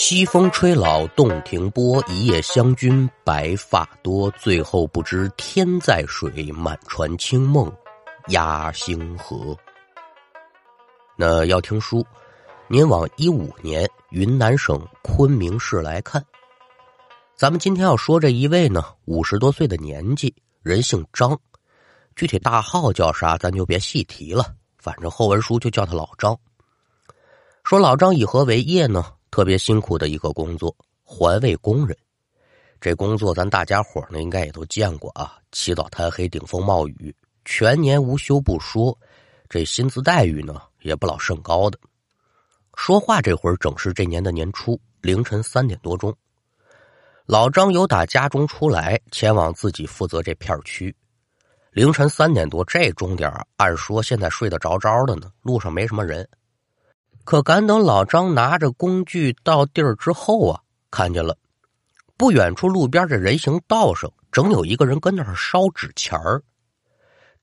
西风吹老洞庭波，一夜湘君白发多。最后不知天在水，满船清梦压星河。那要听书，您往一五年云南省昆明市来看。咱们今天要说这一位呢，五十多岁的年纪，人姓张，具体大号叫啥，咱就别细提了。反正后文书就叫他老张。说老张以何为业呢？特别辛苦的一个工作，环卫工人。这工作咱大家伙呢，应该也都见过啊。起早贪黑，顶风冒雨，全年无休不说。这薪资待遇呢，也不老甚高的。说话这会儿正是这年的年初，凌晨三点多钟，老张由打家中出来，前往自己负责这片区。凌晨三点多这钟点按说现在睡得着着的呢，路上没什么人。可赶等老张拿着工具到地儿之后啊，看见了不远处路边这人行道上，正有一个人跟那儿烧纸钱儿。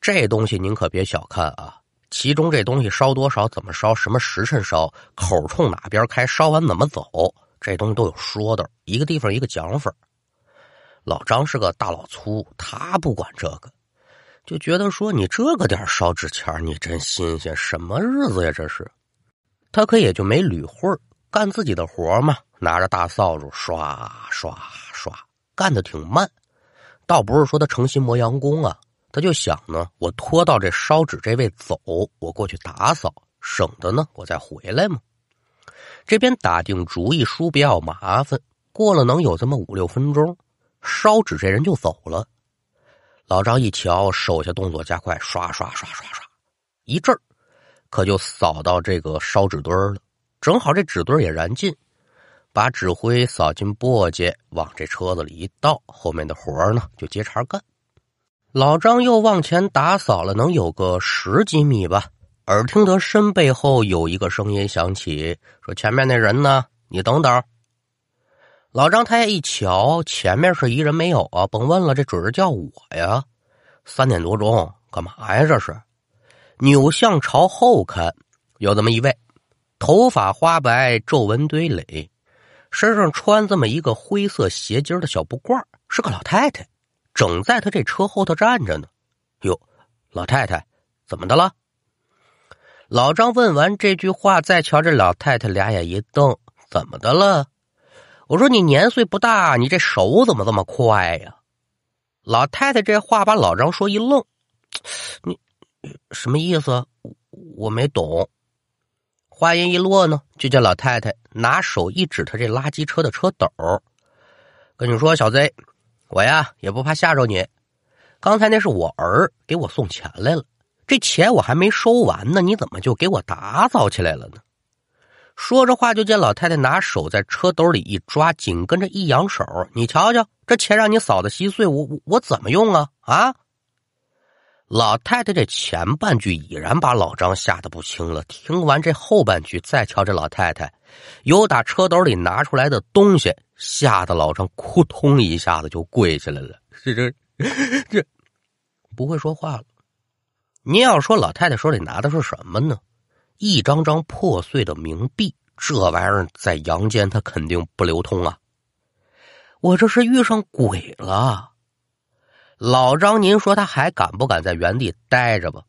这东西您可别小看啊，其中这东西烧多少、怎么烧、什么时辰烧、口冲哪边开、烧完怎么走，这东西都有说的，一个地方一个讲法。老张是个大老粗，他不管这个，就觉得说你这个点烧纸钱你真新鲜，什么日子呀这是？他可也就没捋会儿，干自己的活嘛，拿着大扫帚刷刷刷，干的挺慢。倒不是说他诚心磨洋工啊，他就想呢，我拖到这烧纸这位走，我过去打扫，省得呢我再回来嘛。这边打定主意，说别要麻烦。过了能有这么五六分钟，烧纸这人就走了。老张一瞧，手下动作加快，刷刷刷刷刷，一阵儿。可就扫到这个烧纸堆了，正好这纸堆也燃尽，把纸灰扫进簸箕，往这车子里一倒，后面的活呢就接茬干。老张又往前打扫了，能有个十几米吧，耳听得身背后有一个声音响起，说：“前面那人呢？你等等。”老张他也一瞧，前面是一人没有啊，甭问了，这准是叫我呀。三点多钟，干嘛呀？这是。扭向朝后看，有这么一位，头发花白，皱纹堆垒，身上穿这么一个灰色斜襟的小布褂，是个老太太，正在他这车后头站着呢。哟，老太太，怎么的了？老张问完这句话，再瞧这老太太，俩眼一瞪，怎么的了？我说你年岁不大，你这手怎么这么快呀？老太太这话把老张说一愣，你。什么意思？我没懂。话音一落呢，就见老太太拿手一指他这垃圾车的车斗，跟你说：“小子，我呀也不怕吓着你。刚才那是我儿给我送钱来了，这钱我还没收完呢，你怎么就给我打扫起来了呢？”说着话，就见老太太拿手在车兜里一抓，紧跟着一扬手：“你瞧瞧，这钱让你扫的稀碎，我我怎么用啊？啊！”老太太这前半句已然把老张吓得不轻了。听完这后半句，再瞧这老太太，由打车兜里拿出来的东西，吓得老张扑通一下子就跪下来了。这这这不会说话了。您要说老太太手里拿的是什么呢？一张张破碎的冥币，这玩意儿在阳间它肯定不流通啊！我这是遇上鬼了。老张，您说他还敢不敢在原地待着吧？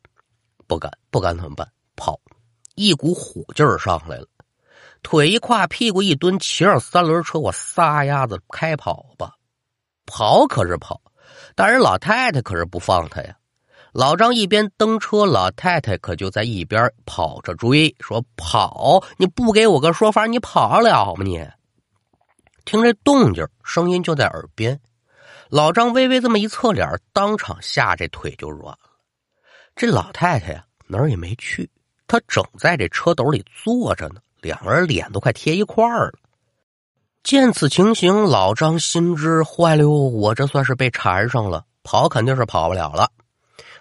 不敢，不敢怎么办？跑！一股虎劲儿上来了，腿一跨，屁股一蹲，骑上三轮车，我撒丫子开跑吧！跑可是跑，但是老太太可是不放他呀。老张一边蹬车，老太太可就在一边跑着追，说：“跑！你不给我个说法，你跑得了吗？你听这动静，声音就在耳边。”老张微微这么一侧脸，当场吓这腿就软了。这老太太呀，哪儿也没去，她正在这车斗里坐着呢，两人脸都快贴一块儿了。见此情形，老张心知坏了，我这算是被缠上了，跑肯定是跑不了了。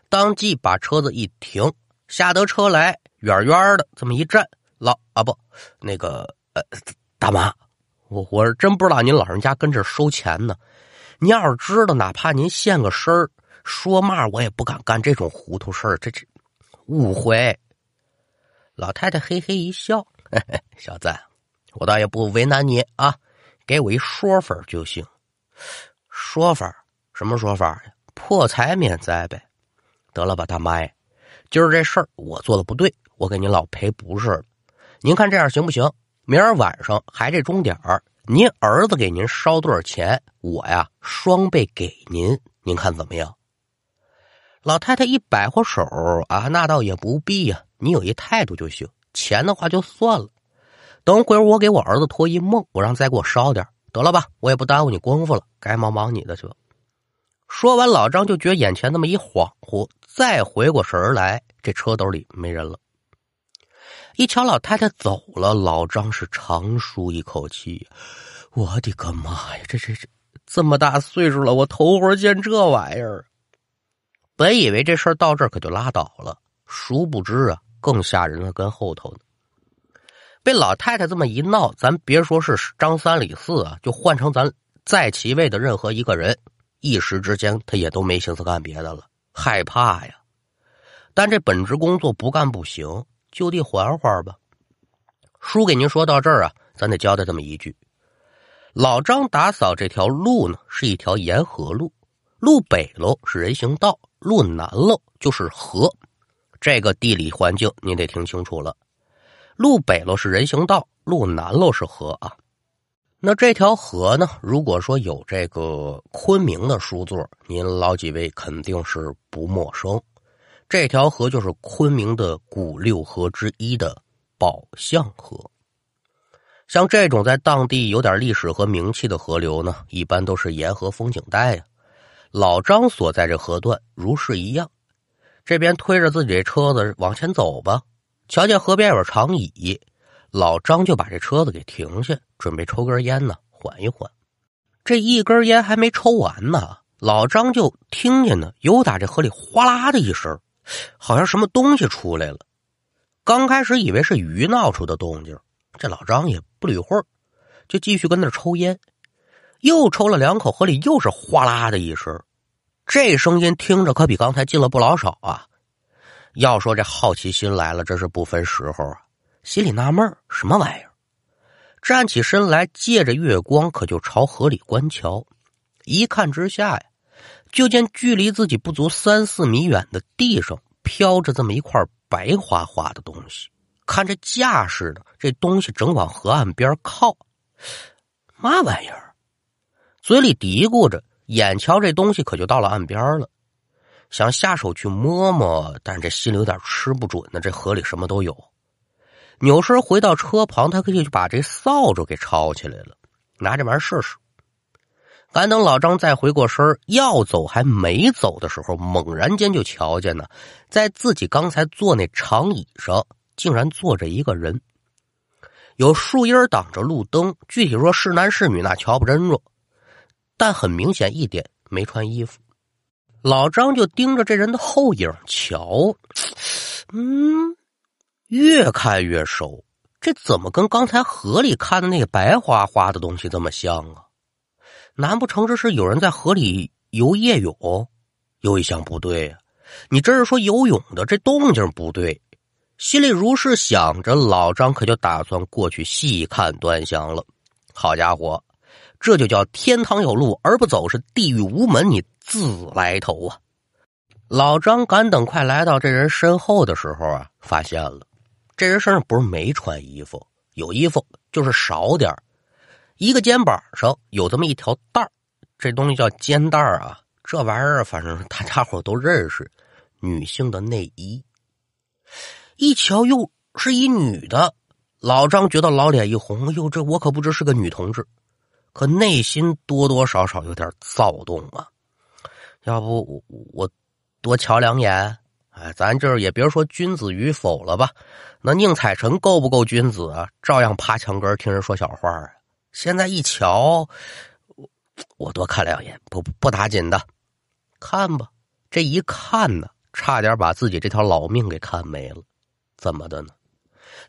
当即把车子一停，下得车来，远远的这么一站，老啊不，那个呃，大妈，我我是真不知道您老人家跟这收钱呢。您要是知道，哪怕您现个身儿，说嘛我也不敢干这种糊涂事儿。这这误会。老太太嘿嘿一笑：“嘿嘿，小子，我倒也不为难你啊，给我一说法就行。说法？什么说法呀？破财免灾呗。得了吧，大妈呀，今儿这事儿我做的不对，我给您老赔不是了。您看这样行不行？明儿晚上还这钟点儿，您儿子给您烧多少钱，我呀双倍给您，您看怎么样？老太太一摆活手啊，那倒也不必呀，你有一态度就行。钱的话就算了，等会儿我给我儿子托一梦，我让再给我烧点得了吧，我也不耽误你功夫了，该忙忙你的去吧。说完，老张就觉眼前那么一恍惚，再回过神来，这车兜里没人了。一瞧老太太走了，老张是长舒一口气。我的个妈呀！这这这这么大岁数了，我头回见这玩意儿。本以为这事儿到这儿可就拉倒了，殊不知啊，更吓人的跟后头呢。被老太太这么一闹，咱别说是张三李四啊，就换成咱在其位的任何一个人，一时之间他也都没心思干别的了，害怕呀。但这本职工作不干不行。就地缓缓吧。书给您说到这儿啊，咱得交代这么一句：老张打扫这条路呢，是一条沿河路，路北喽是人行道，路南喽就是河。这个地理环境您得听清楚了。路北喽是人行道，路南喽是河啊。那这条河呢，如果说有这个昆明的书座，您老几位肯定是不陌生。这条河就是昆明的古六河之一的宝象河。像这种在当地有点历史和名气的河流呢，一般都是沿河风景带呀。老张所在这河段如是一样，这边推着自己这车子往前走吧，瞧见河边有长椅，老张就把这车子给停下，准备抽根烟呢，缓一缓。这一根烟还没抽完呢，老张就听见呢，有打这河里哗啦的一声。好像什么东西出来了，刚开始以为是鱼闹出的动静，这老张也不理会儿就继续跟那抽烟。又抽了两口，河里又是哗啦的一声，这声音听着可比刚才近了不老少啊！要说这好奇心来了，这是不分时候啊，心里纳闷什么玩意儿？站起身来，借着月光，可就朝河里观瞧。一看之下呀。就见距离自己不足三四米远的地上飘着这么一块白花花的东西，看这架势的，这东西正往河岸边靠。嘛玩意儿？嘴里嘀咕着，眼瞧这东西可就到了岸边了，想下手去摸摸，但这心里有点吃不准呢。这河里什么都有。扭身回到车旁，他可以把这扫帚给抄起来了，拿这玩意儿试试。赶等老张再回过身要走还没走的时候，猛然间就瞧见呢，在自己刚才坐那长椅上，竟然坐着一个人。有树荫挡着路灯，具体说是男是女那瞧不真着，但很明显一点没穿衣服。老张就盯着这人的后影瞧，嗯，越看越熟，这怎么跟刚才河里看的那个白花花的东西这么像啊？难不成这是有人在河里游夜泳？又一想不对呀！你这是说游泳的，这动静不对。心里如是想着，老张可就打算过去细看端详了。好家伙，这就叫天堂有路而不走，是地狱无门，你自来头啊！老张赶等快来到这人身后的时候啊，发现了这人身上不是没穿衣服，有衣服就是少点一个肩膀上有这么一条带儿这东西叫肩带儿啊。这玩意儿反正大家伙都认识，女性的内衣。一瞧又是一女的，老张觉得老脸一红，哟，这我可不知是个女同志，可内心多多少少有点躁动啊。要不我我多瞧两眼？哎，咱这也别说君子与否了吧？那宁采臣够不够君子啊？照样趴墙根听人说小话啊。现在一瞧，我多看两眼，不不打紧的，看吧。这一看呢，差点把自己这条老命给看没了。怎么的呢？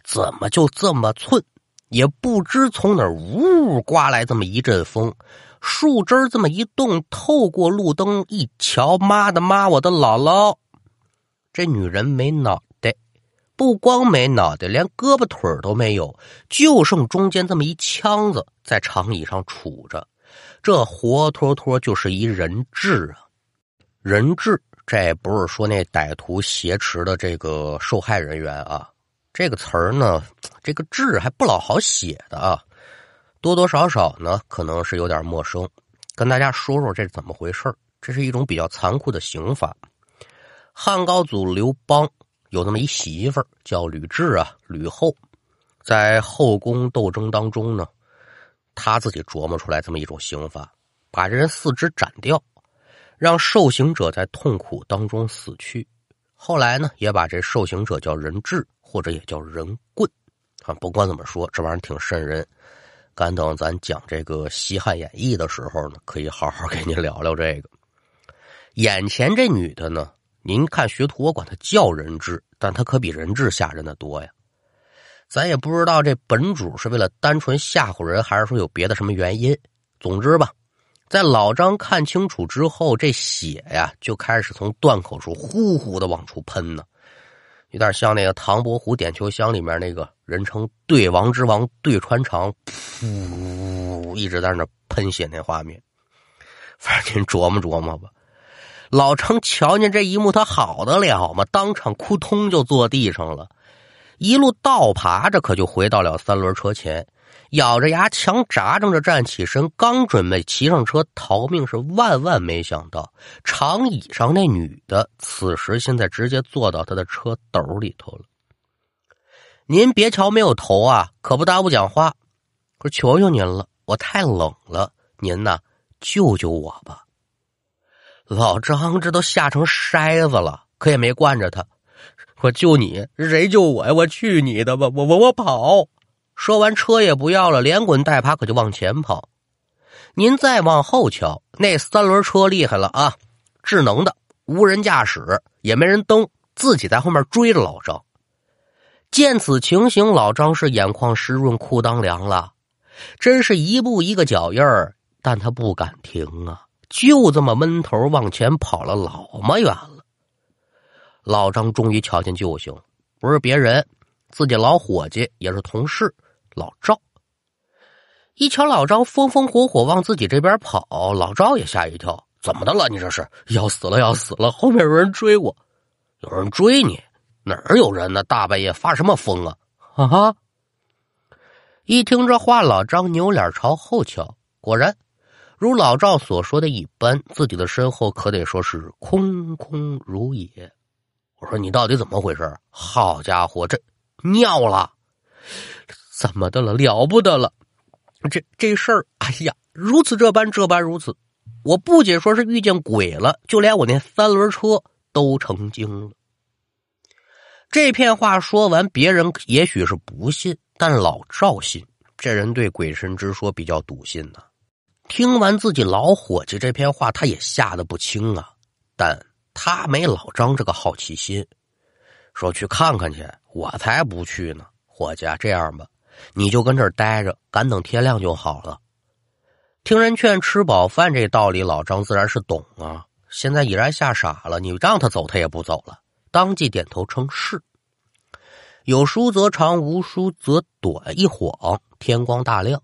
怎么就这么寸？也不知从哪儿呜刮来这么一阵风，树枝这么一动，透过路灯一瞧，妈的妈，我的姥姥！这女人没脑，不光没脑袋，连胳膊腿都没有，就剩中间这么一腔子在长椅上杵着，这活脱脱就是一人质啊！人质，这不是说那歹徒挟持的这个受害人员啊。这个词儿呢，这个字还不老好写的啊，多多少少呢，可能是有点陌生。跟大家说说这怎么回事这是一种比较残酷的刑法。汉高祖刘邦有那么一媳妇儿叫吕雉啊，吕后，在后宫斗争当中呢，他自己琢磨出来这么一种刑法，把这人四肢斩掉，让受刑者在痛苦当中死去。后来呢，也把这受刑者叫人质。或者也叫人棍，啊，不管怎么说，这玩意儿挺瘆人。敢等咱讲这个《西汉演义》的时候呢，可以好好给您聊聊这个。眼前这女的呢，您看学徒，我管她叫人质，但他可比人质吓人的多呀。咱也不知道这本主是为了单纯吓唬人，还是说有别的什么原因。总之吧，在老张看清楚之后，这血呀就开始从断口处呼呼的往出喷呢。有点像那个唐伯虎点秋香里面那个人称“对王之王”对穿肠，噗，一直在那喷血那画面。反正您琢磨琢磨吧。老程瞧见这一幕，他好得了吗？当场扑通就坐地上了，一路倒爬着，可就回到了三轮车前。咬着牙，强扎着站起身，刚准备骑上车逃命，是万万没想到，长椅上那女的此时现在直接坐到他的车斗里头了。您别瞧没有头啊，可不耽误讲话。我求求您了，我太冷了，您呐救救我吧。老张这都吓成筛子了，可也没惯着他。我救你，谁救我呀？我去你的吧！我我我跑。说完，车也不要了，连滚带爬可就往前跑。您再往后瞧，那三轮车厉害了啊，智能的，无人驾驶，也没人蹬，自己在后面追着老张。见此情形，老张是眼眶湿润，裤裆凉了，真是一步一个脚印儿，但他不敢停啊，就这么闷头往前跑了老么远了。老张终于瞧见救星，不是别人，自己老伙计，也是同事。老赵一瞧老张风风火火往自己这边跑，老赵也吓一跳：“怎么的了？你这是要死了？要死了！后面有人追我，有人追你？哪儿有人呢？大半夜发什么疯啊？”哈哈！一听这话，老张扭脸朝后瞧，果然如老赵所说的一般，自己的身后可得说是空空如也。我说：“你到底怎么回事？”好家伙，这尿了！怎么的了？了不得了！这这事儿，哎呀，如此这般，这般如此。我不仅说是遇见鬼了，就连我那三轮车都成精了。这片话说完，别人也许是不信，但老赵信。这人对鬼神之说比较笃信呐。听完自己老伙计这篇话，他也吓得不轻啊。但他没老张这个好奇心，说去看看去，我才不去呢。伙计，这样吧。你就跟这儿待着，赶等天亮就好了。听人劝，吃饱饭，这道理老张自然是懂啊。现在已然吓傻了，你让他走，他也不走了，当即点头称是。有书则长，无书则短。一晃天光大亮，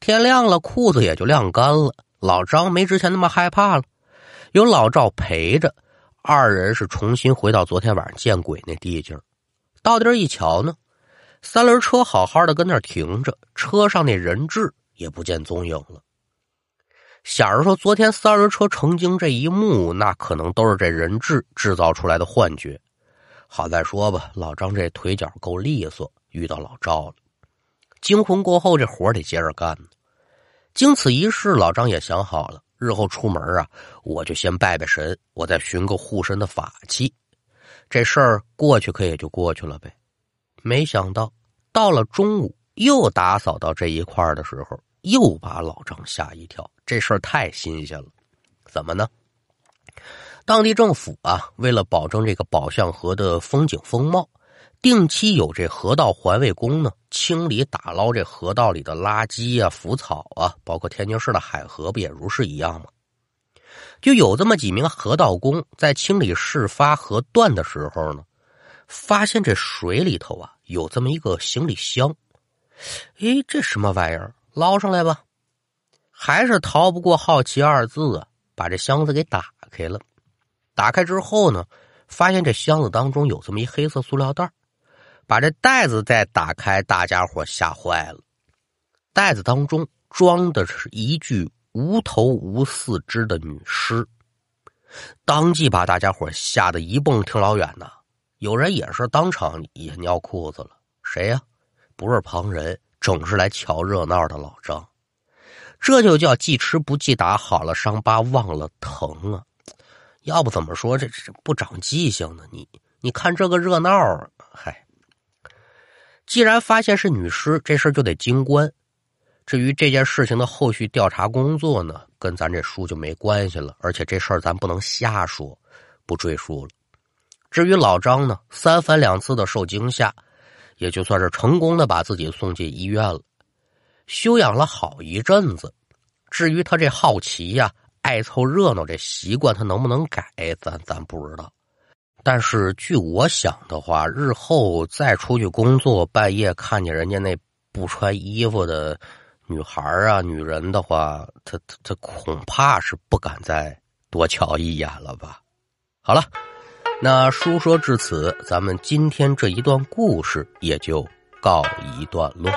天亮了，裤子也就晾干了。老张没之前那么害怕了，有老赵陪着，二人是重新回到昨天晚上见鬼那地界到地儿一瞧呢。三轮车好好的跟那儿停着，车上那人质也不见踪影了。想着说：“昨天三轮车成精这一幕，那可能都是这人质制造出来的幻觉。好在说吧，老张这腿脚够利索，遇到老赵了。惊魂过后，这活得接着干呢。经此一事，老张也想好了，日后出门啊，我就先拜拜神，我再寻个护身的法器。这事儿过去可也就过去了呗。”没想到，到了中午又打扫到这一块的时候，又把老张吓一跳。这事儿太新鲜了，怎么呢？当地政府啊，为了保证这个宝象河的风景风貌，定期有这河道环卫工呢，清理打捞这河道里的垃圾啊、浮草啊，包括天津市的海河不也如是一样吗？就有这么几名河道工在清理事发河段的时候呢。发现这水里头啊有这么一个行李箱。哎，这什么玩意儿？捞上来吧。还是逃不过好奇二字啊！把这箱子给打开了。打开之后呢，发现这箱子当中有这么一黑色塑料袋把这袋子再打开，大家伙吓坏了。袋子当中装的是一具无头无四肢的女尸，当即把大家伙吓得一蹦挺老远呢。有人也是当场也尿裤子了。谁呀？不是旁人，正是来瞧热闹的老张。这就叫记吃不记打，好了伤疤忘了疼啊！要不怎么说这这不长记性呢？你你看这个热闹，嗨！既然发现是女尸，这事就得经关。至于这件事情的后续调查工作呢，跟咱这书就没关系了。而且这事儿咱不能瞎说，不赘述了。至于老张呢，三番两次的受惊吓，也就算是成功的把自己送进医院了。休养了好一阵子，至于他这好奇呀、爱凑热闹这习惯，他能不能改，咱咱不知道。但是据我想的话，日后再出去工作，半夜看见人家那不穿衣服的女孩啊、女人的话，他他他恐怕是不敢再多瞧一眼了吧。好了，那书说至此，咱们今天这一段故事也就告一段落。